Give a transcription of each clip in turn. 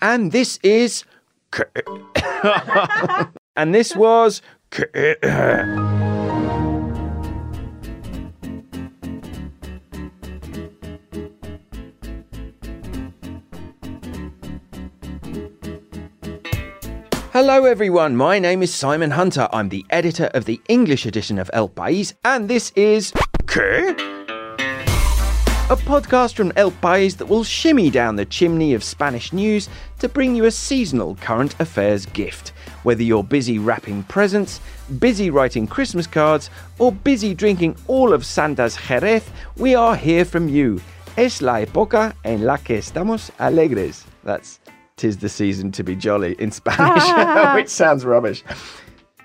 And this is. and this was. Hello, everyone. My name is Simon Hunter. I'm the editor of the English edition of El País, and this is. A podcast from El País that will shimmy down the chimney of Spanish news to bring you a seasonal current affairs gift. Whether you're busy wrapping presents, busy writing Christmas cards, or busy drinking all of Santa's Jerez, we are here from you. Es la época en la que estamos alegres. That's tis the season to be jolly in Spanish, which sounds rubbish.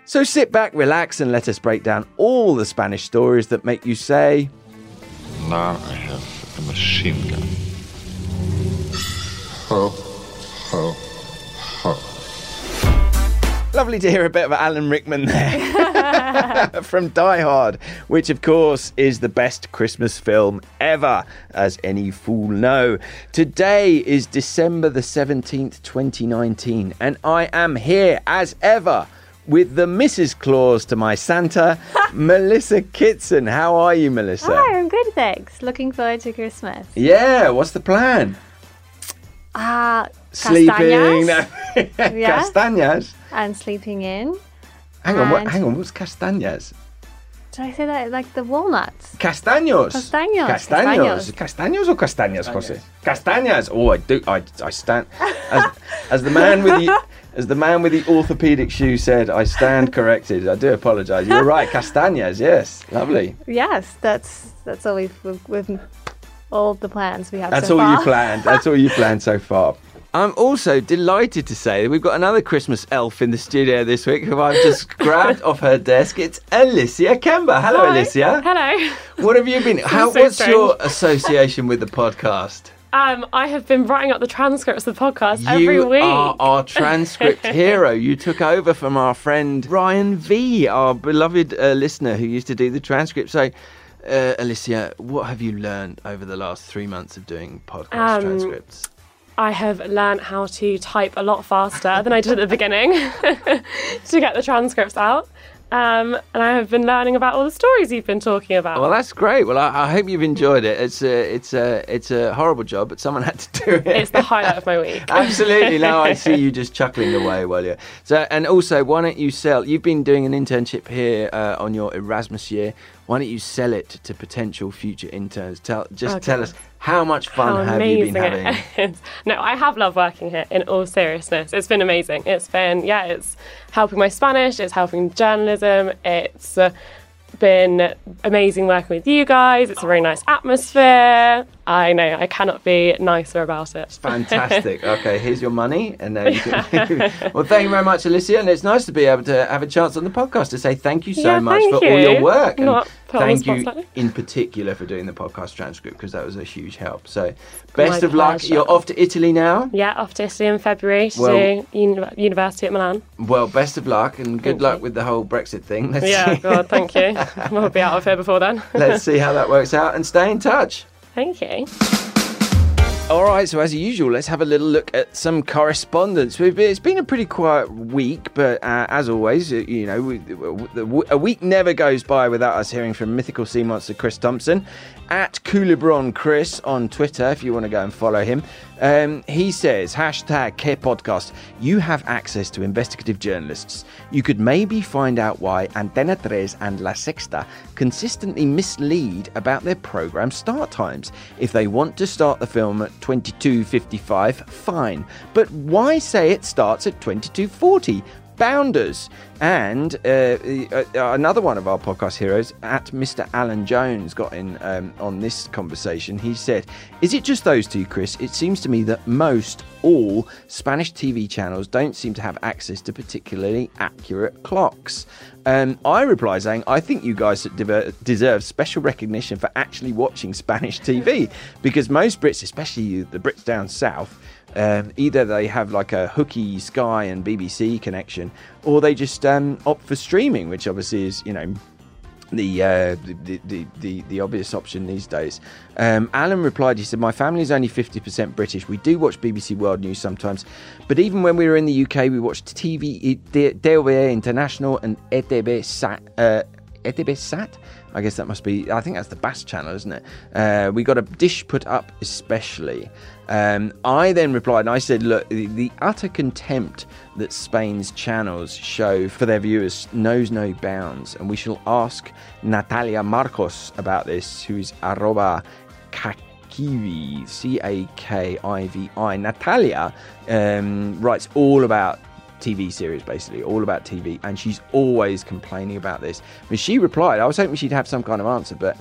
So sit back, relax, and let us break down all the Spanish stories that make you say, Now I have a machine gun. Ho, ho, ho. Lovely to hear a bit of Alan Rickman there from Die Hard, which of course is the best Christmas film ever, as any fool know. Today is December the 17th, 2019, and I am here as ever with the Mrs. Claus to my Santa, Melissa Kitson. How are you, Melissa? Hi, I'm good, thanks. Looking forward to Christmas. Yeah, what's the plan? Ah, Sleeping. castañas Yeah. Castañas. and sleeping in. Hang on, what, hang on, what's castañas? Did I say that like the walnuts? Castaños. Castaños. Castaños. Castaños or castañas, Jose? Castañas. Oh, I do. I, I stand as, as the man with the as the man with the orthopedic shoe said. I stand corrected. I do apologise. You're right. Castañas. Yes. Lovely. Yes, that's that's all we've with, with all the plans we have. That's so all far. you planned. That's all you planned so far. I'm also delighted to say that we've got another Christmas elf in the studio this week who I've just grabbed off her desk. It's Alicia Kemba. Hello, Hi. Alicia. Hello. What have you been? How, so what's your association with the podcast? Um, I have been writing up the transcripts of the podcast you every week. You are our transcript hero. You took over from our friend Ryan V, our beloved uh, listener who used to do the transcript. So, uh, Alicia, what have you learned over the last three months of doing podcast Um, transcripts? I have learned how to type a lot faster than I did at the beginning to get the transcripts out. Um, and I have been learning about all the stories you've been talking about. Well, that's great. Well, I, I hope you've enjoyed it. It's a, it's a, it's a horrible job, but someone had to do it. it's the highlight of my week. Absolutely. Now I see you just chuckling away while you're. So, and also, why don't you sell? You've been doing an internship here uh, on your Erasmus year. Why don't you sell it to potential future interns? Tell, just Okay. tell us how much fun How have you been having? No, I have loved working here in all seriousness. It's been amazing. It's been, yeah, it's helping my Spanish, it's helping journalism, it's uh, been amazing working with you guys. It's a very nice atmosphere. I know, I cannot be nicer about it. Fantastic. Okay, here's your money, and then you can. well, thank you very much, Alicia, and it's nice to be able to have a chance on the podcast to say thank you so Yeah, much for all your work, Not the thank you in particular for doing the podcast transcript because that was a huge help. So, My best of luck. You're off to Italy now. Yeah, off to Italy in February to Well- uni- university at Milan. Well, best of luck and good Thank luck you. with the whole Brexit thing. Let's Yeah, see. God, thank you. We'll be out of here before then. Let's see how that works out and stay in touch. Thank you. All right, so as usual, let's have a little look at some correspondence. It's been a pretty quiet week, but uh, as always, uh, you know, we, w- a week never goes by without us hearing from mythical sea monster Chris Thompson at Coolibron Chris on Twitter. If you want to go and follow him, um, he says hashtag Care Podcast. You have access to investigative journalists. You could maybe find out why Antena Tres and La Sexta consistently mislead about their program start times. If they want to start the film at 22:55, fine. But why say it starts at 22:40? Bounders. And uh, uh, another one of our podcast heroes, at Mr. Alan Jones, got in um, on this conversation. He said, Is it just those two, Chris? It seems to me that most, all Spanish TV channels don't seem to have access to particularly accurate clocks. Um, I reply saying, I think you guys deserve special recognition for actually watching Spanish TV because most Brits, especially the Brits down south, um, either they have like a hooky Sky and BBC connection, or they just um, opt for streaming, which obviously is you know the, uh, the, the, the the obvious option these days. Um, Alan replied, he said, My family is only 50% British. We do watch BBC World News sometimes, but even when we were in the UK, we watched TV, DLV International and ETB Sat. Uh, ETB Sat? I guess that must be, I think that's the Basque channel, isn't it? Uh, we got a dish put up especially. Um, I then replied and I said, Look, the, the, utter contempt that Spain's channels show for their viewers knows no bounds. And we shall ask Natalia Marcos about this, who's arroba Cakivi, C A K I V I. Natalia um, writes all about TV series, basically, all about TV, and she's always complaining about this. But she replied, I was hoping she'd have some kind of answer, but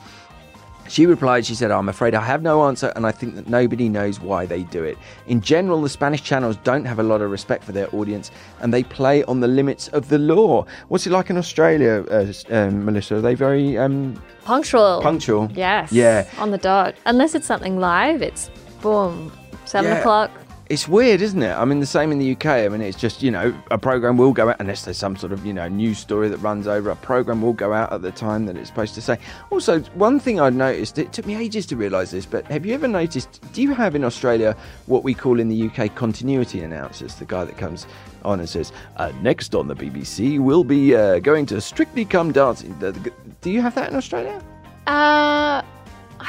she replied, she said, I'm afraid I have no answer, and I think that nobody knows why they do it. In general, the Spanish channels don't have a lot of respect for their audience, and they play on the limits of the law. What's it like in Australia, uh, um, Melissa? Are they very um, punctual? Punctual. Yes. Yeah. On the dot. Unless it's something live, it's boom, seven Yeah. o'clock. It's weird, isn't it? I mean, the same in the UK. I mean, it's just, you know, a program will go out, unless there's some sort of, you know, news story that runs over, a program will go out at the time that it's supposed to say. Also, one thing I'd noticed, it took me ages to realise this, but have you ever noticed, do you have in Australia what we call in the UK continuity announcers? The guy that comes on and says, uh, next on the BBC, we'll be uh, going to Strictly Come Dancing. Do you have that in Australia? Uh,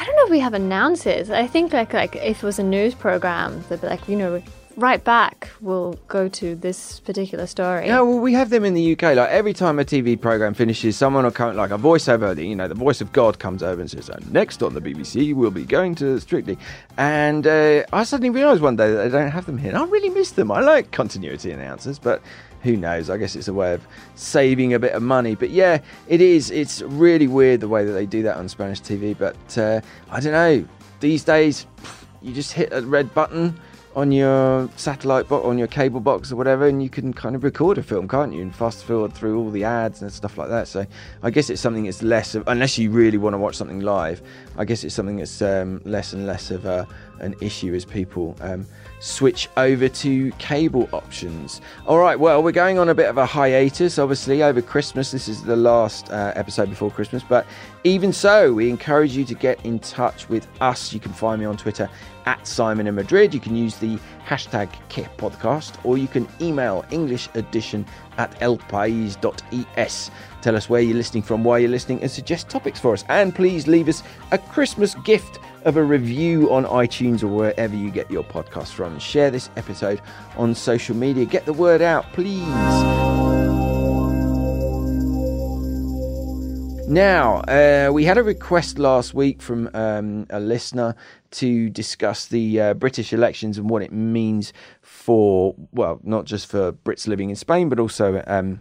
I don't know if we have announcers. I think like like if it was a news program, they'd be like, you know, right back, we'll go to this particular story. Yeah, well, we have them in the UK. Like every time a TV program finishes, someone will come, like a voiceover, you know, the voice of God comes over and says, "Uh, "Next on the BBC, we'll be going to Strictly." And uh, I suddenly realised one day that they don't have them here. And I really miss them. I like continuity announcers, but who knows? I guess it's a way of saving a bit of money. But yeah, it is. It's really weird the way that they do that on Spanish TV. But uh, I don't know. These days, you just hit a red button on your satellite box, on your cable box or whatever, and you can kind of record a film, can't you? And fast forward through all the ads and stuff like that. So I guess it's something that's less of, unless you really want to watch something live. I guess it's something that's um, less and less of a, an issue as people um, switch over to cable options. All right, well, we're going on a bit of a hiatus, obviously, over Christmas. This is the last uh, episode before Christmas, but even so, we encourage you to get in touch with us. You can find me on Twitter at Simon in Madrid. You can use the hashtag Care Podcast, or you can email English edition at elpais.es. Tell us where you're listening from, why you're listening, and suggest topics for us. And please leave us a Christmas gift of a review on iTunes or wherever you get your podcast from. Share this episode on social media. Get the word out, please. Now, uh, we had a request last week from um, a listener to discuss the uh, British elections and what it means for, well, not just for Brits living in Spain, but also um,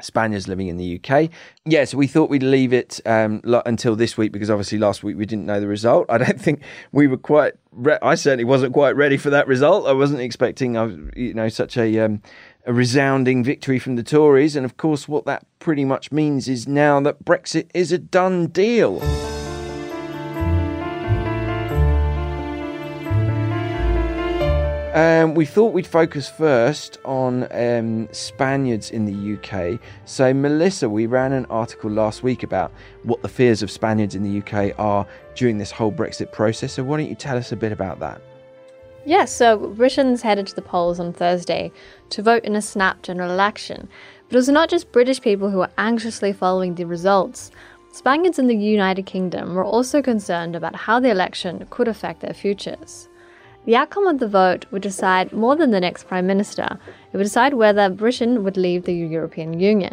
Spaniards living in the UK. Yeah, so we thought we'd leave it um, lo- until this week because obviously last week we didn't know the result. I don't think we were quite. Re- I certainly wasn't quite ready for that result. I wasn't expecting, you know, such a. Um, a resounding victory from the Tories, and of course, what that pretty much means is now that Brexit is a done deal. Um, we thought we'd focus first on um, Spaniards in the UK. So, Melissa, we ran an article last week about what the fears of Spaniards in the UK are during this whole Brexit process. So, why don't you tell us a bit about that? Yes, so Britons headed to the polls on Thursday to vote in a snap general election. But it was not just British people who were anxiously following the results. Spaniards in the United Kingdom were also concerned about how the election could affect their futures. The outcome of the vote would decide more than the next Prime Minister, it would decide whether Britain would leave the European Union.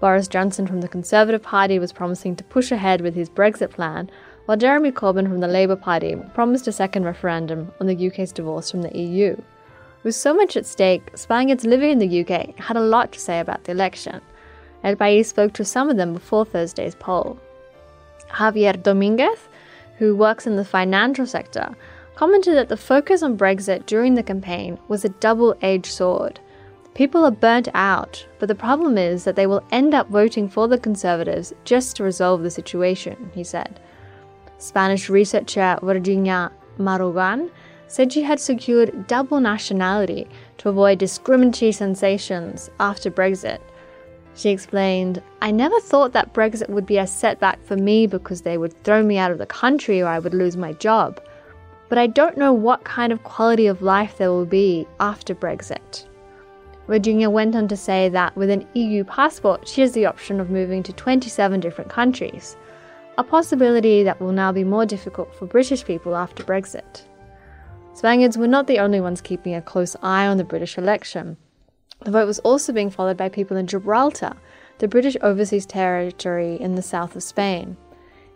Boris Johnson from the Conservative Party was promising to push ahead with his Brexit plan, while Jeremy Corbyn from the Labour Party promised a second referendum on the UK's divorce from the EU. With so much at stake, Spaniards living in the UK had a lot to say about the election. El País spoke to some of them before Thursday's poll. Javier Dominguez, who works in the financial sector, commented that the focus on Brexit during the campaign was a double edged sword. People are burnt out, but the problem is that they will end up voting for the Conservatives just to resolve the situation, he said. Spanish researcher Virginia Marogan said she had secured double nationality to avoid discriminatory sensations after Brexit. She explained, I never thought that Brexit would be a setback for me because they would throw me out of the country or I would lose my job. But I don't know what kind of quality of life there will be after Brexit. Virginia went on to say that with an EU passport, she has the option of moving to 27 different countries, a possibility that will now be more difficult for British people after Brexit. Spaniards were not the only ones keeping a close eye on the British election. The vote was also being followed by people in Gibraltar, the British overseas territory in the south of Spain.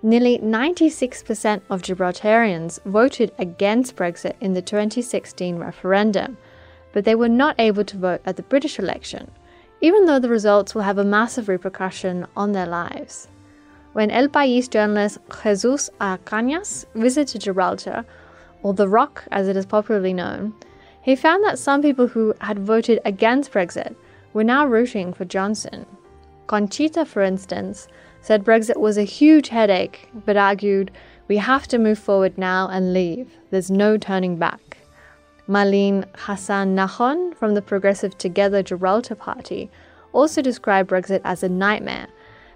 Nearly 96% of Gibraltarians voted against Brexit in the 2016 referendum, but they were not able to vote at the British election, even though the results will have a massive repercussion on their lives. When El País journalist Jesus A. Cañas visited Gibraltar, or the Rock as it is popularly known, he found that some people who had voted against Brexit were now rooting for Johnson. Conchita, for instance, said Brexit was a huge headache, but argued, we have to move forward now and leave. There's no turning back. Marlene Hassan Nahon from the Progressive Together Gibraltar Party also described Brexit as a nightmare,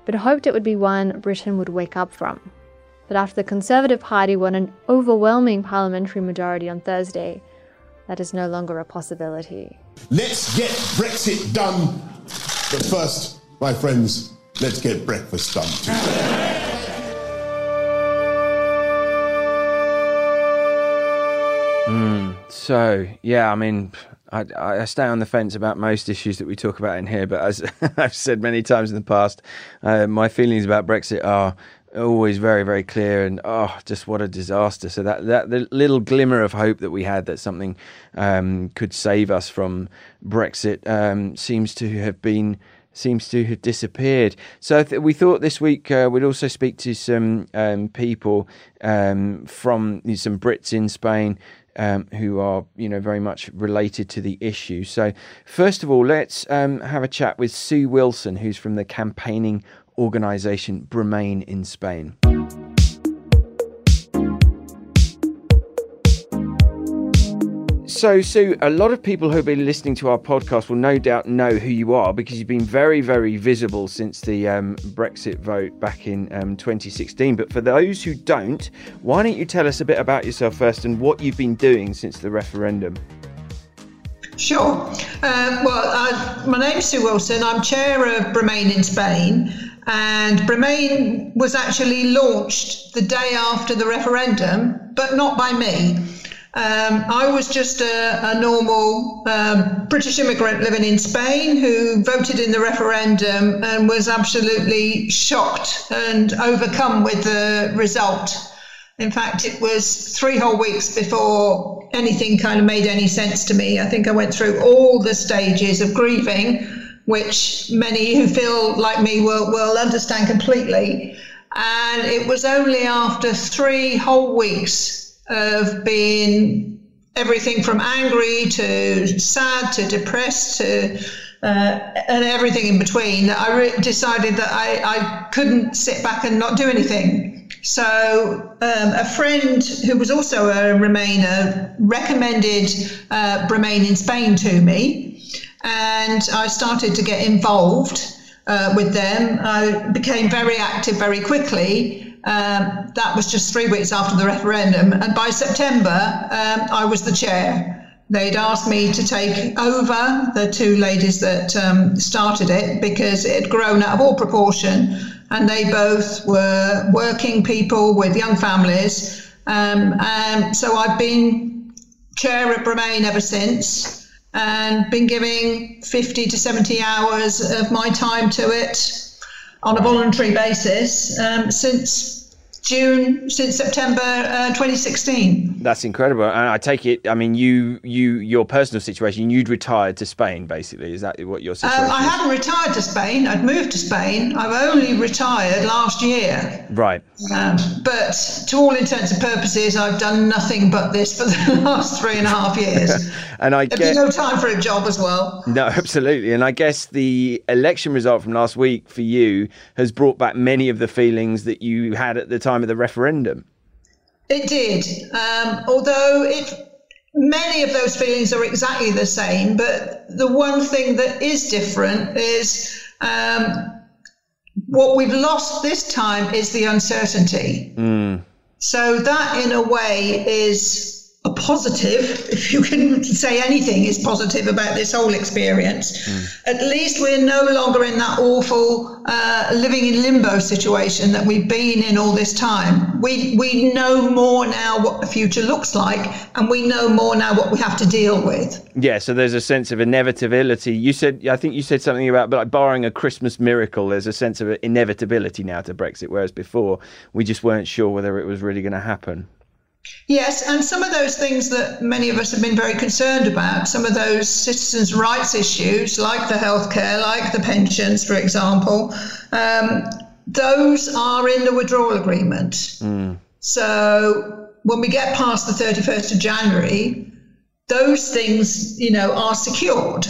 but hoped it would be one Britain would wake up from. But after the Conservative Party won an overwhelming parliamentary majority on Thursday, that is no longer a possibility. Let's get Brexit done. But first, my friends, let's get breakfast done. too So, yeah, I mean, I, I stay on the fence about most issues that we talk about in here, but as I've said many times in the past, uh, my feelings about Brexit are always very, very clear, and oh, just what a disaster! So that that little glimmer of hope that we had that something um, could save us from Brexit um, seems to have been seems to have disappeared. So th- we thought this week uh, we'd also speak to some um, people um, from some Brits in Spain. Um, who are you know very much related to the issue. So first of all, let's um, have a chat with Sue Wilson, who's from the campaigning organisation Bremain in Spain. So, Sue, a lot of people who've been listening to our podcast will no doubt know who you are because you've been very, very visible since the um, Brexit vote back in um, 2016. But for those who don't, why don't you tell us a bit about yourself first and what you've been doing since the referendum? Sure. Um, well, uh, my name's Sue Wilson. I'm chair of Bremain in Spain. And Bremain was actually launched the day after the referendum, but not by me. Um, I was just a, a normal um, British immigrant living in Spain who voted in the referendum and was absolutely shocked and overcome with the result. In fact, it was three whole weeks before anything kind of made any sense to me. I think I went through all the stages of grieving, which many who feel like me will, will understand completely. And it was only after three whole weeks of being everything from angry to sad to depressed to uh, and everything in between that I re- decided that I, I couldn't sit back and not do anything. So um, a friend who was also a Remainer recommended uh, Bremain in Spain to me, and I started to get involved uh, with them. I became very active very quickly. Um, that was just three weeks after the referendum. And by September, um, I was the chair. They'd asked me to take over the two ladies that um, started it because it had grown out of all proportion. And they both were working people with young families. Um, and so I've been chair at Bremain ever since and been giving 50 to 70 hours of my time to it on a voluntary basis um, since June since September uh, 2016. That's incredible, and I take it. I mean, you, you, your personal situation. You'd retired to Spain, basically. Is that what your situation? Um, I is? hadn't retired to Spain. I'd moved to Spain. I've only retired last year. Right. Um, but to all intents and purposes, I've done nothing but this for the last three and a half years. and I get no time for a job as well. No, absolutely. And I guess the election result from last week for you has brought back many of the feelings that you had at the time time of the referendum. It did. Um, although it, many of those feelings are exactly the same, but the one thing that is different is Um, what we've lost this time is the uncertainty. So that, in a way, is a positive, if you can say anything is positive about this whole experience. At least we're no longer in that awful uh, living in limbo situation that we've been in all this time. We we know more now what the future looks like, and we know more now what we have to deal with. Yeah, so there's a sense of inevitability. You said, I think you said something about, like, barring a Christmas miracle, there's a sense of inevitability now to Brexit, whereas before we just weren't sure whether it was really going to happen. Yes, and some of those things that many of us have been very concerned about, some of those citizens' rights issues, like the healthcare, like the pensions, for example, um, those are in the withdrawal agreement. So when we get past the 31st of January, those things, you know, are secured.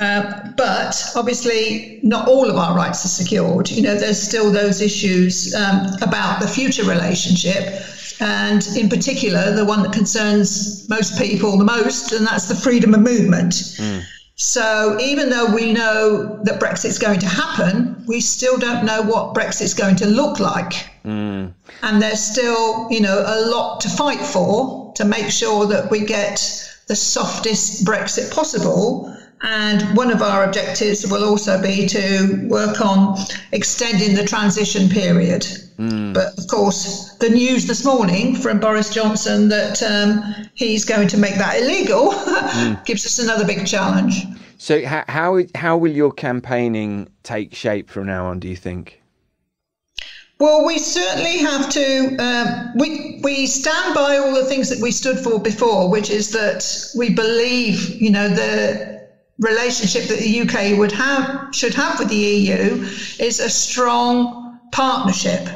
Uh, but obviously, not all of our rights are secured. You know, there's still those issues um, about the future relationship, and in particular, the one that concerns most people the most, and that's the freedom of movement. Hmm. So, even though we know that Brexit's going to happen, we still don't know what Brexit's going to look like. Hmm. And there's still, you know, a lot to fight for to make sure that we get the softest Brexit possible. And one of our objectives will also be to work on extending the transition period. But of course, the news this morning from Boris Johnson that um, he's going to make that illegal gives us another big challenge. So, how, how, how will your campaigning take shape from now on, do you think? Well, we certainly have to. Um, we we stand by all the things that we stood for before, which is that we believe, you know, the relationship that the UK would have should have with the EU is a strong partnership.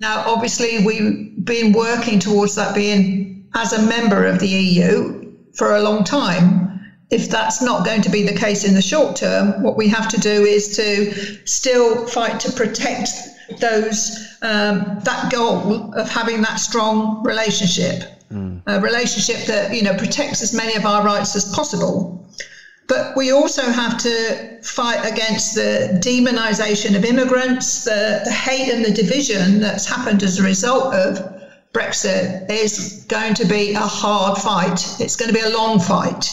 Now, obviously, we've been working towards that being as a member of the EU for a long time. If that's not going to be the case in the short term, what we have to do is to still fight to protect those um, that goal of having that strong relationship, a relationship that you know protects as many of our rights as possible. But we also have to fight against the demonisation of immigrants, the, the hate and the division that's happened as a result of Brexit is going to be a hard fight. It's going to be a long fight.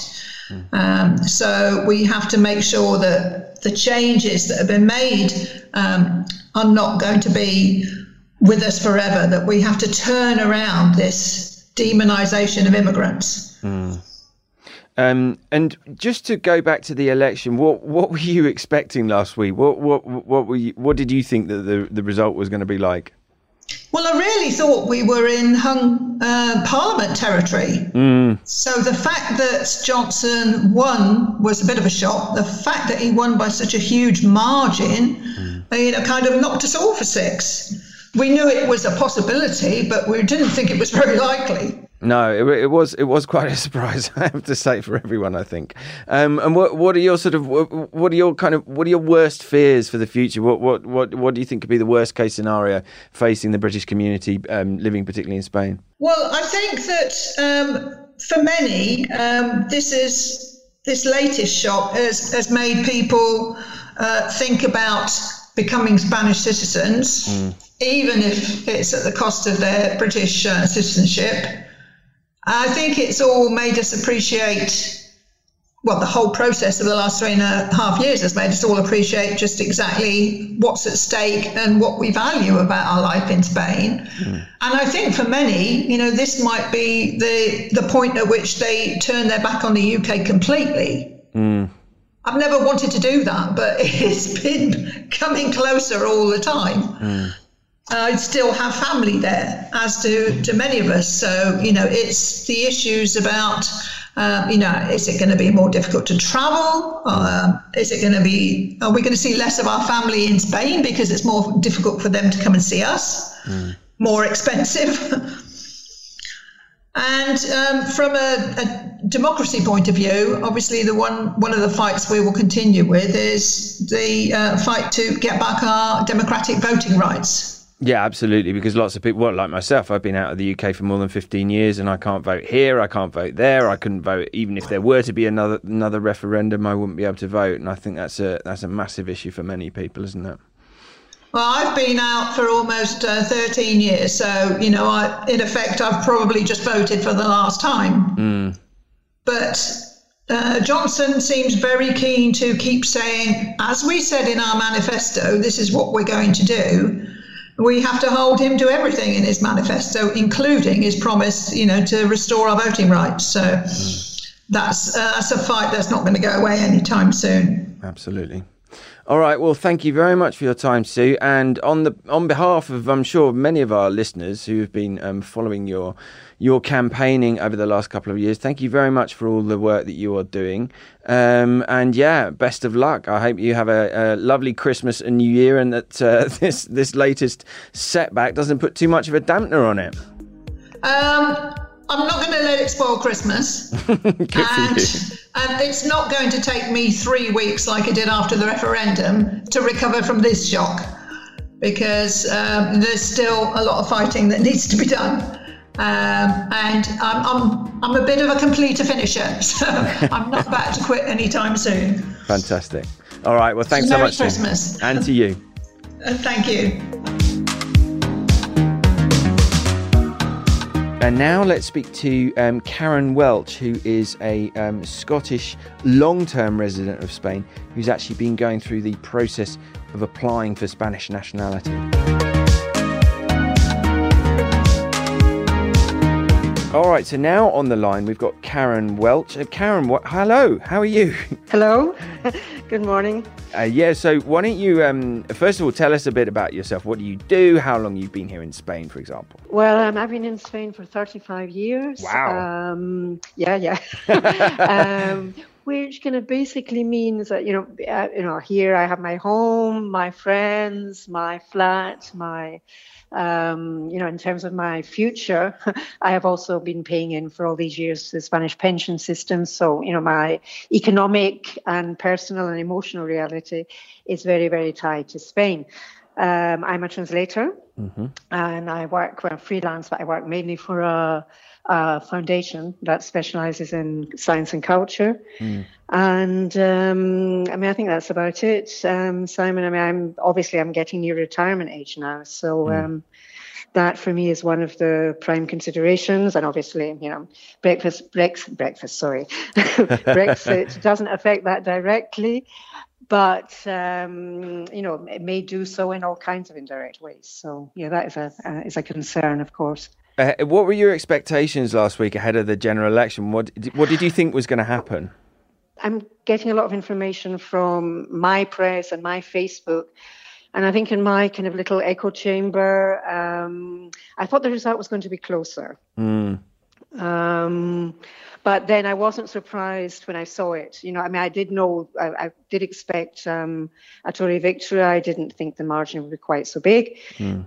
Um, so we have to make sure that the changes that have been made um, are not going to be with us forever, that we have to turn around this demonisation of immigrants. Um, and just to go back to the election, what what were you expecting last week? What what what were you, what did you think that the the result was going to be like? Well, I really thought we were in hung uh, Parliament territory. So the fact that Johnson won was a bit of a shock. The fact that he won by such a huge margin, uh, you know, kind of knocked us all for six. We knew it was a possibility, but we didn't think it was very likely. No, it, it was it was quite a surprise. I have to say for everyone, I think. Um, and what what are your sort of what, are your kind of what are your worst fears for the future? What what what what do you think could be the worst case scenario facing the British community um, living particularly in Spain? Well, I think that um, for many, um, this is this latest shock has, has made people uh, think about becoming Spanish citizens, even if it's at the cost of their British uh, citizenship. I think it's all made us appreciate. Well, the whole process of the last three and a half years has made us all appreciate just exactly what's at stake and what we value about our life in Spain. Hmm. And I think for many, you know, this might be the the point at which they turn their back on the UK completely. Hmm. I've never wanted to do that, but it's been coming closer all the time. Hmm. I still have family there, as do, do many of us. So, you know, it's the issues about, uh, you know, is it going to be more difficult to travel? Um, is it going to be, are we going to see less of our family in Spain because it's more difficult for them to come and see us? More expensive? And um, from a, a democracy point of view, obviously the one one of the fights we will continue with is the uh, fight to get back our democratic voting rights. Yeah, absolutely. Because lots of people, well, like myself, I've been out of the UK for more than fifteen years, and I can't vote here. I can't vote there. I couldn't vote even if there were to be another another referendum. I wouldn't be able to vote, and I think that's a that's a massive issue for many people, isn't it? Well, I've been out for almost uh, 13 years, so you know, I, in effect, I've probably just voted for the last time. But uh, Johnson seems very keen to keep saying, as we said in our manifesto, this is what we're going to do. We have to hold him to everything in his manifesto, including his promise, you know, to restore our voting rights. So that's uh, that's a fight that's not going to go away anytime soon. Absolutely. All right. Well, thank you very much for your time, Sue. And on the on behalf of, I'm sure, many of our listeners who have been um, following your your campaigning over the last couple of years, thank you very much for all the work that you are doing. Um, and yeah, best of luck. I hope you have a, a lovely Christmas and New Year, and that uh, this this latest setback doesn't put too much of a dampener on it. Um, I'm not going to let it spoil Christmas. And, and it's not going to take me three weeks like it did after the referendum to recover from this shock because um, there's still a lot of fighting that needs to be done. Um, and I'm, I'm, I'm a bit of a completer finisher, so I'm not about to quit anytime soon. Fantastic. All right. Well, thanks so much. Christmas. and to you. Uh, thank you. And now let's speak to um, Karen Welch, who is a um, Scottish long term resident of Spain who's actually been going through the process of applying for Spanish nationality. All right, so now on the line we've got Karen Welch. Uh, Karen, what, hello, how are you? Hello. Good morning. Uh, yeah, so why don't you, um, first of all, tell us a bit about yourself. What do you do? How long you've been here in Spain, for example? Well, um, I've been in Spain for 35 years. Wow. Um, yeah, yeah. um, which kind of basically means that you know, uh, you know, here I have my home, my friends, my flat, my um, you know, in terms of my future, I have also been paying in for all these years to the Spanish pension system. So, you know, my economic and personal and emotional reality is very, very tied to Spain. Um, I'm a translator and I work, well, freelance, but I work mainly for a, a foundation that specializes in science and culture. And um, I mean, I think that's about it, um, Simon. I mean, I'm obviously I'm getting near retirement age now, so um, that for me is one of the prime considerations. And obviously, you know, breakfast, breakfast, breakfast. Sorry, Brexit doesn't affect that directly, but um, you know, it may do so in all kinds of indirect ways. So yeah, that is a uh, is a concern, of course. Uh, what were your expectations last week ahead of the general election? What what did you think was going to happen? I'm getting a lot of information from my press and my Facebook. And I think in my kind of little echo chamber, um, I thought the result was going to be closer. Um, but then I wasn't surprised when I saw it. You know, I mean, I did know, I, I did expect um, a Tory victory. I didn't think the margin would be quite so big.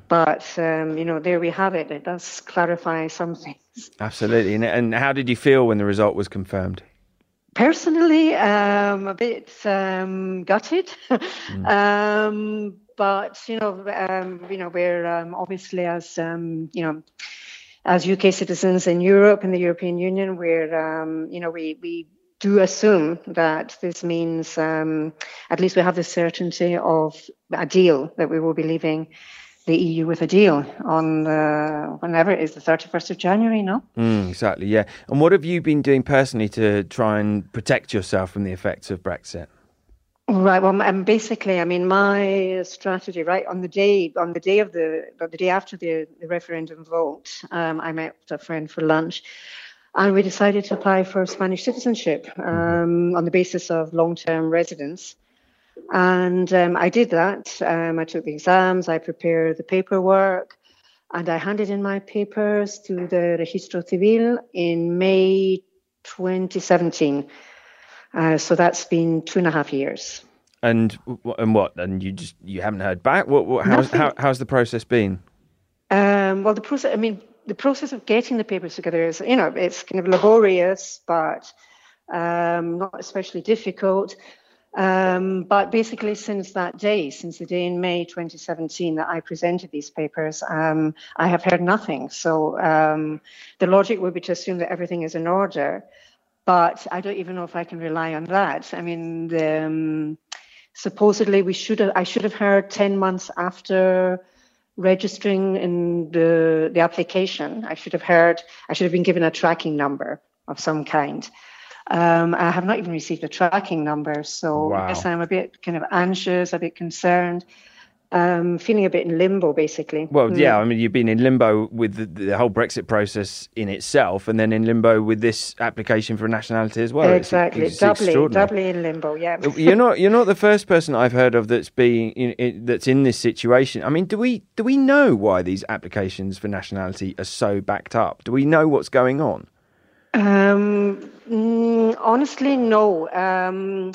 But, um, you know, there we have it. It does clarify some things. Absolutely. And, and how did you feel when the result was confirmed? Personally, um, a bit um, gutted, um, but you know, um, you know, we're um, obviously as um, you know, as UK citizens in Europe and the European Union, we're um, you know, we we do assume that this means um, at least we have the certainty of a deal that we will be leaving the EU with a deal on the, whenever it is the 31st of January. No. Mm, exactly, yeah. And what have you been doing personally to try and protect yourself from the effects of Brexit? Right. Well, um, basically, I mean, my strategy, right, on the day, on the day of the, the day after the, the referendum vote, um, I met a friend for lunch, and we decided to apply for Spanish citizenship um, on the basis of long-term residence. And um, I did that. Um, I took the exams. I prepared the paperwork, and I handed in my papers to the Registro Civil in May 2017. Uh, so that's been two and a half years. And and what? And you just you haven't heard back. What? what how's how, how's the process been? Um, well, the process, I mean, the process of getting the papers together is, you know, it's kind of laborious, but um, not especially difficult. Um, but basically, since that day, since the day in May 2017 that I presented these papers, um, I have heard nothing. So um, the logic would be to assume that everything is in order, but I don't even know if I can rely on that. I mean, the, um, supposedly we should have, I should have heard 10 months after registering in the the application. I should have heard. I should have been given a tracking number of some kind. Um, I have not even received a tracking number, so Wow. yes, I'm a bit kind of anxious, a bit concerned, um, feeling a bit in limbo, basically. Well, Mm. yeah, I mean, you've been in limbo with the, the whole Brexit process in itself, and then in limbo with this application for nationality as well. Exactly, it's doubly, doubly in limbo. Yeah. you're not you're not the first person I've heard of that's being in, in, that's in this situation. I mean, do we do we know why these applications for nationality are so backed up? Do we know what's going on? Um, mm, honestly, no. Um,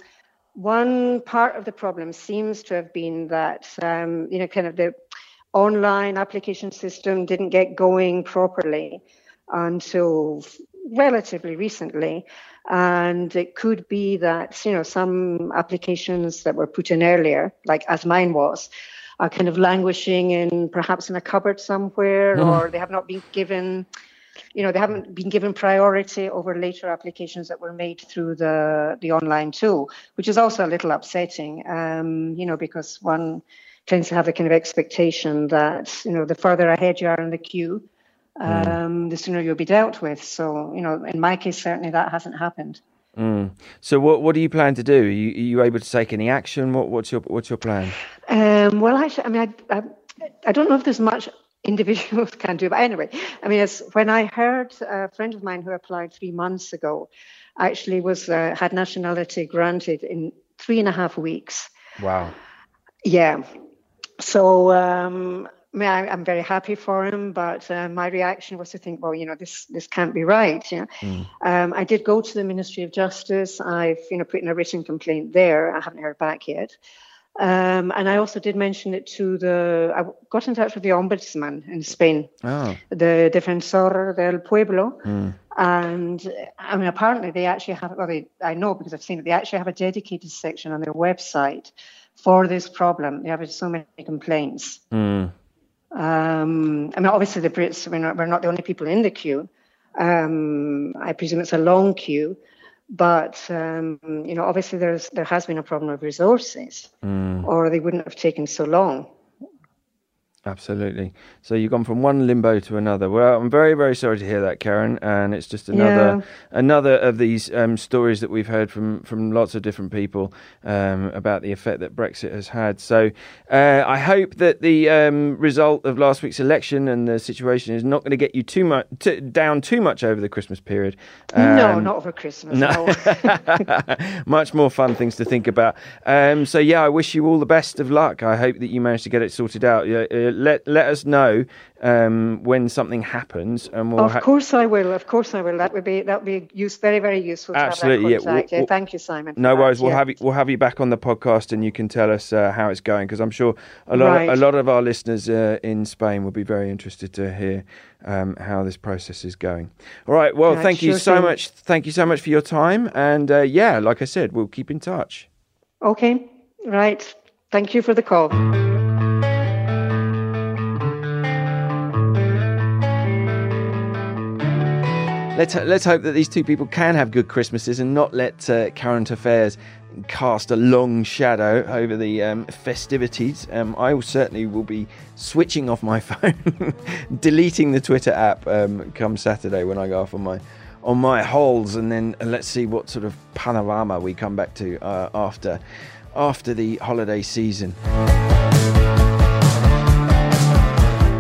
one part of the problem seems to have been that, um, you know, kind of the online application system didn't get going properly until relatively recently. And it could be that, you know, some applications that were put in earlier, like as mine was, are kind of languishing in perhaps in a cupboard somewhere, or they have not been given you know they haven't been given priority over later applications that were made through the the online tool which is also a little upsetting um, you know because one tends to have the kind of expectation that you know the further ahead you are in the queue um, the sooner you'll be dealt with so you know in my case certainly that hasn't happened So, what what do you plan to do? Are you, are you able to take any action? What what's your what's your plan? Um, well, actually, I mean, I, I, I don't know if there's much individuals can do, but anyway, I mean, it's, when I heard a friend of mine who applied three months ago actually was uh, had nationality granted in three and a half weeks. Wow. Yeah. So, um, I mean, I, I'm very happy for him, but uh, my reaction was to think, well, you know, this this can't be right. You know? um, I did go to the Ministry of Justice. I've, you know, put in a written complaint there. I haven't heard back yet. Um, and I also did mention it to the. I got in touch with the ombudsman in Spain, Oh. the Defensor del Pueblo, and I mean, apparently they actually have. Well, they, I know because I've seen it. They actually have a dedicated section on their website for this problem. They have so many complaints. Um, I mean, obviously the Brits. We're not, we're not the only people in the queue. Um, I presume it's a long queue, but um, you know, obviously there's there has been a problem of resources, or they wouldn't have taken so long. Absolutely. So you've gone from one limbo to another. Well, I'm very, very sorry to hear that, Karen. And it's just another, another of these um, stories that we've heard from from lots of different people um, about the effect that Brexit has had. So uh, I hope that the um, result of last week's election and the situation is not going to get you too much t- down too much over the Christmas period. no, Um, not over Christmas. no. Much more fun things to think about. Um, so yeah, I wish you all the best of luck. I hope that you manage to get it sorted out. Yeah, uh, let let us know um, when something happens, and we'll. Of ha- course I will. Of course I will. That would be that would be use, very very useful. Absolutely, yeah. Have that contact. We'll- yeah. Thank you, Simon. no that, worries. We'll yeah. have you. We'll have you back on the podcast, and you can tell us uh, how it's going. Because I'm sure a lot, Right. of, a lot of our listeners uh, in Spain will be very interested to hear um, how this process is going. All right. Well, Right, thank you so thing. much. Thank you so much for your time. And uh, yeah, like I said, we'll keep in touch. Okay. Right. Thank you for the call. Let's let's hope that these two people can have good Christmases and not let uh, current affairs cast a long shadow over the um, festivities. Um, I will certainly will be switching off my phone, deleting the Twitter app um, come Saturday when I go off on my on my holes, and then let's see what sort of panorama we come back to uh, after after the holiday season.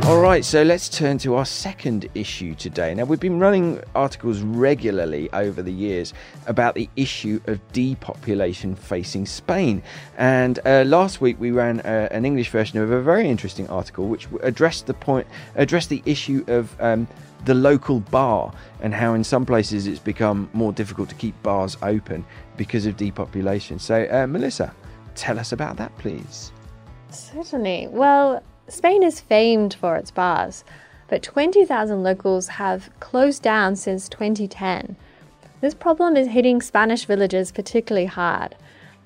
All right, so let's turn to our second issue today. Now, we've been running articles regularly over the years about the issue of depopulation facing Spain. And uh, last week we ran uh, an English version of a very interesting article which addressed the point, addressed the issue of um, the local bar and how in some places it's become more difficult to keep bars open because of depopulation. So, uh, Melissa, tell us about that, please. Certainly. Well, Spain is famed for its bars, but 20,000 locals have closed down since 2010. This problem is hitting Spanish villages particularly hard.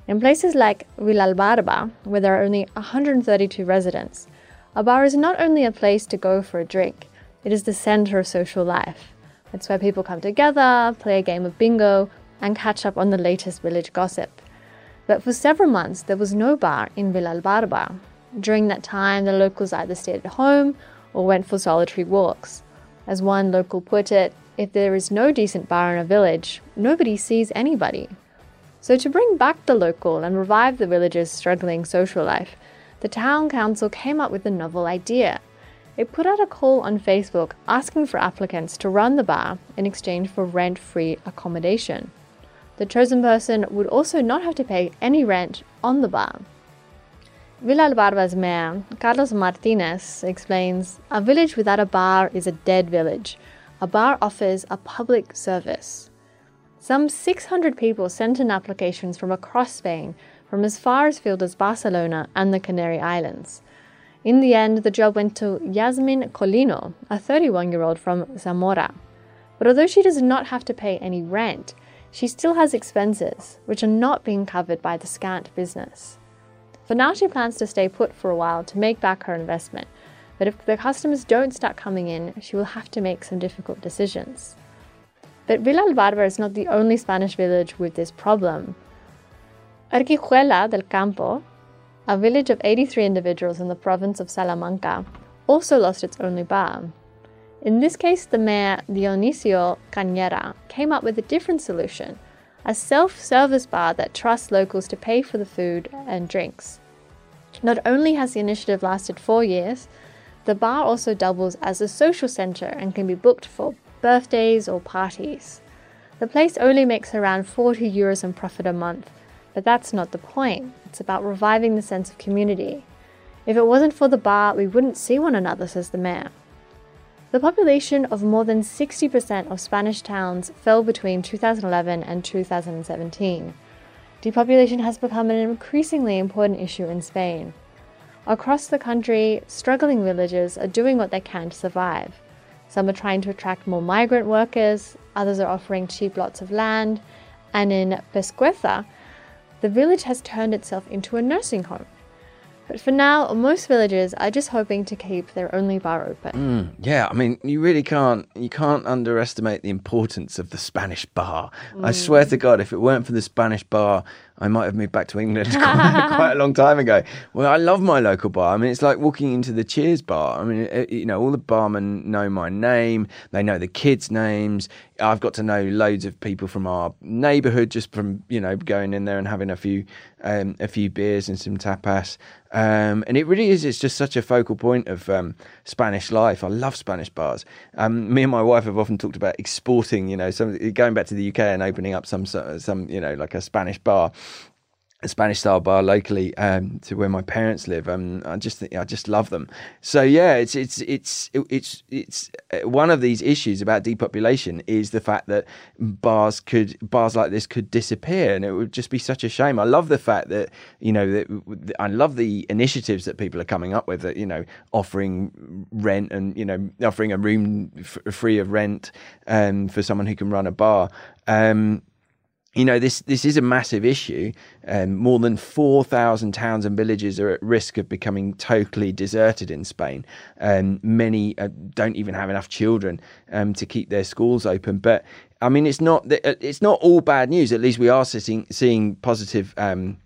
In places like Villalbarba, where there are only 132 residents, a bar is not only a place to go for a drink, it is the center of social life. It's where people come together, play a game of bingo, and catch up on the latest village gossip. But for several months, there was no bar in Villalbarba. During that time, the locals either stayed at home or went for solitary walks. As one local put it, if there is no decent bar in a village, nobody sees anybody. So, to bring back the local and revive the village's struggling social life, the town council came up with a novel idea. It put out a call on Facebook asking for applicants to run the bar in exchange for rent free accommodation. The chosen person would also not have to pay any rent on the bar. Villalbarba's mayor, Carlos Martinez, explains A village without a bar is a dead village. A bar offers a public service. Some 600 people sent in applications from across Spain, from as far afield as Barcelona and the Canary Islands. In the end, the job went to Yasmin Colino, a 31 year old from Zamora. But although she does not have to pay any rent, she still has expenses, which are not being covered by the scant business. For now, she plans to stay put for a while to make back her investment, but if the customers don't start coming in, she will have to make some difficult decisions. But Villalbarba is not the only Spanish village with this problem. Arquijuela del Campo, a village of 83 individuals in the province of Salamanca, also lost its only bar. In this case, the mayor Dionisio Cañera came up with a different solution a self service bar that trusts locals to pay for the food and drinks. Not only has the initiative lasted four years, the bar also doubles as a social centre and can be booked for birthdays or parties. The place only makes around 40 euros in profit a month, but that's not the point. It's about reviving the sense of community. If it wasn't for the bar, we wouldn't see one another, says the mayor. The population of more than 60% of Spanish towns fell between 2011 and 2017. Depopulation has become an increasingly important issue in Spain. Across the country, struggling villages are doing what they can to survive. Some are trying to attract more migrant workers, others are offering cheap lots of land, and in Pesqueza, the village has turned itself into a nursing home. But for now, most villagers are just hoping to keep their only bar open. Mm, yeah, I mean, you really can't you can't underestimate the importance of the Spanish bar. Mm. I swear to God, if it weren't for the Spanish bar, I might have moved back to England quite, quite, a long time ago. Well, I love my local bar. I mean, it's like walking into the Cheers bar. I mean, it, you know, all the barmen know my name. They know the kids' names. I've got to know loads of people from our neighbourhood just from you know going in there and having a few um, a few beers and some tapas. Um, and it really is. It's just such a focal point of um, Spanish life. I love Spanish bars. Um, me and my wife have often talked about exporting. You know, some going back to the UK and opening up some some you know like a Spanish bar a Spanish style bar locally um, to where my parents live. Um, I just think I just love them. So yeah, it's it's it's it's it's uh, one of these issues about depopulation is the fact that bars could bars like this could disappear, and it would just be such a shame. I love the fact that you know that I love the initiatives that people are coming up with. That you know offering rent and you know offering a room f- free of rent um, for someone who can run a bar. Um, you know this this is a massive issue. Um, more than four thousand towns and villages are at risk of becoming totally deserted in Spain. Um, many uh, don't even have enough children um, to keep their schools open. But I mean, it's not uh, it's not all bad news. At least we are seeing seeing positive um,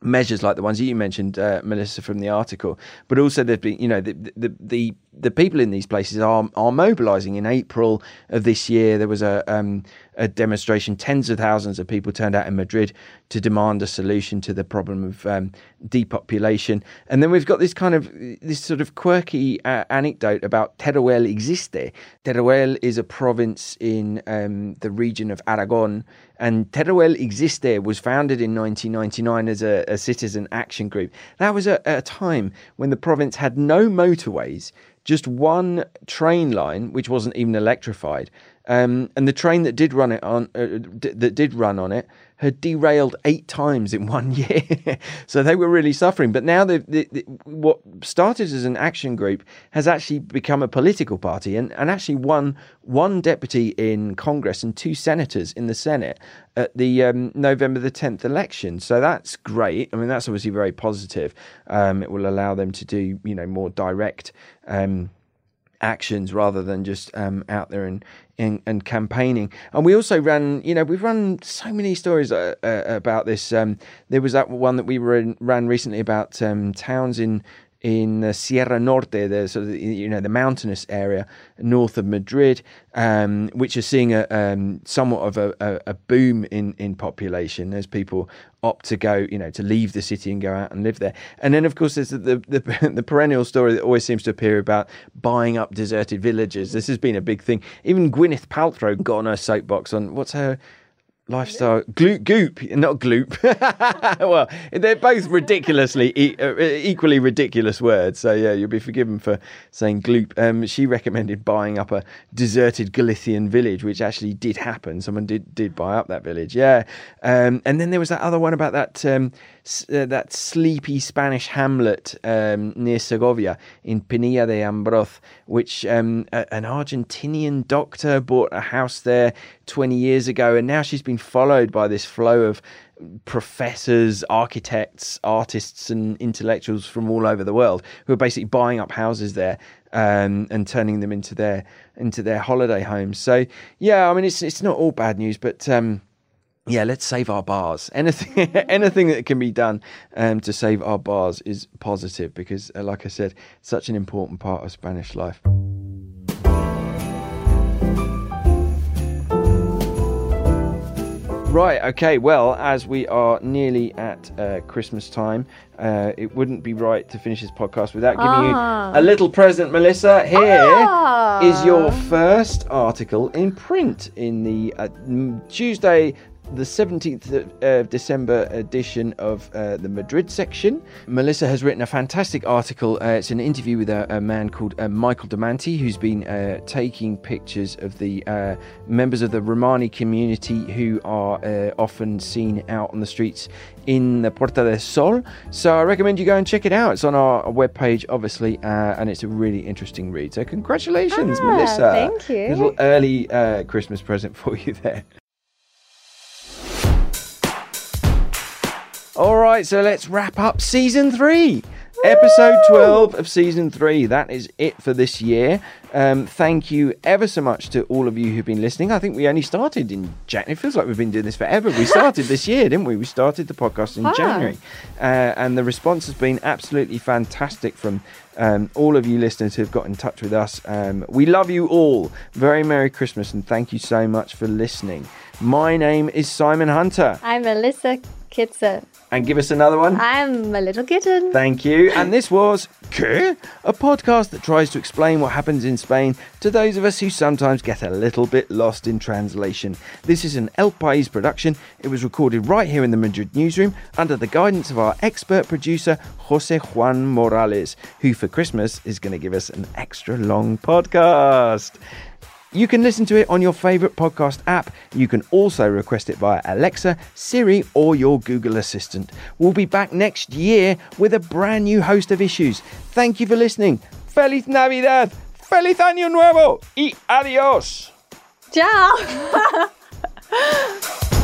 measures like the ones you mentioned, uh, Melissa, from the article. But also, there's been, you know, the, the the the people in these places are are mobilising. In April of this year, there was a um, a demonstration. Tens of thousands of people turned out in Madrid to demand a solution to the problem of um, depopulation. And then we've got this kind of this sort of quirky uh, anecdote about Teruel existe. Teruel is a province in um, the region of Aragon, and Teruel existe was founded in 1999 as a, a citizen action group. That was a, a time when the province had no motorways just one train line, which wasn't even electrified, Um, and the train that did run it on uh, d- that did run on it had derailed eight times in one year. so they were really suffering. But now the, what started as an action group has actually become a political party and, and actually won one deputy in Congress and two senators in the Senate at the um, November the 10th election. So that's great. I mean, that's obviously very positive. Um, it will allow them to do, you know, more direct. Um, actions rather than just um, out there and, and, and campaigning. And we also ran, you know, we've run so many stories uh, uh, about this. Um, there was that one that we ran, ran recently about um, towns in in Sierra Norte, the sort of you know the mountainous area north of Madrid, um, which are seeing a um, somewhat of a, a, a, boom in, in population as people opt to go, you know, to leave the city and go out and live there. And then, of course, there's the the, the, the perennial story that always seems to appear about buying up deserted villages. This has been a big thing. Even Gwyneth Paltrow got on her soapbox on what's her lifestyle. Gloop goop not gloop. Well they're both ridiculously e- uh, equally ridiculous words so yeah you'll be forgiven for saying gloop. Um, she recommended buying up a deserted galician village which actually did happen. Someone did did buy up that village yeah. Um, and then there was that other one about that um, uh, that sleepy Spanish hamlet um, near Segovia in Pinilla de Ambroz, which um, a, an Argentinian doctor bought a house there 20 years ago, and now she's been followed by this flow of professors, architects, artists, and intellectuals from all over the world who are basically buying up houses there um, and turning them into their into their holiday homes. So yeah, I mean it's it's not all bad news, but um, yeah, let's save our bars. Anything, anything that can be done um, to save our bars is positive because, uh, like I said, such an important part of Spanish life. Right, okay, well, as we are nearly at uh, Christmas time, uh, it wouldn't be right to finish this podcast without giving Ah. you a little present, Melissa. Here is Ah. your first article in print in the uh, Tuesday, the 17th of December edition of uh, the Madrid section. Melissa has written a fantastic article. Uh, it's an interview with a, a man called uh, Michael Damanti, who's been uh, taking pictures of the uh, members of the Romani community who are uh, often seen out on the streets in the Puerta del Sol. So I recommend you go and check it out. It's on our webpage, obviously, uh, and it's a really interesting read. So congratulations, Ah, Melissa. thank you. Little early uh, Christmas present for you there. All right, so let's wrap up season three. Episode 12 of season three. That is it for this year. Um, thank you ever so much to all of you who've been listening. I think we only started in January. It feels like we've been doing this forever. We started this year, didn't we? We started the podcast in Ah. January. Uh, and the response has been absolutely fantastic from um, all of you listeners who've got in touch with us. Um, we love you all. Very Merry Christmas and thank you so much for listening. My name is Simon Hunter. I'm Melissa Kitson. And give us another one. I'm a little kitten. Thank you. And this was ¿Qué? A podcast that tries to explain what happens in Spain to those of us who sometimes get a little bit lost in translation. This is an El País production. It was recorded right here in the Madrid newsroom under the guidance of our expert producer, Jose Juan Morales, who for Christmas is going to give us an extra long podcast. You can listen to it on your favourite podcast app. You can also request it via Alexa, Siri, or your Google Assistant. We'll be back next year with a brand new host of issues. Thank you for listening. Feliz Navidad, Feliz Año Nuevo, y adios. Ciao.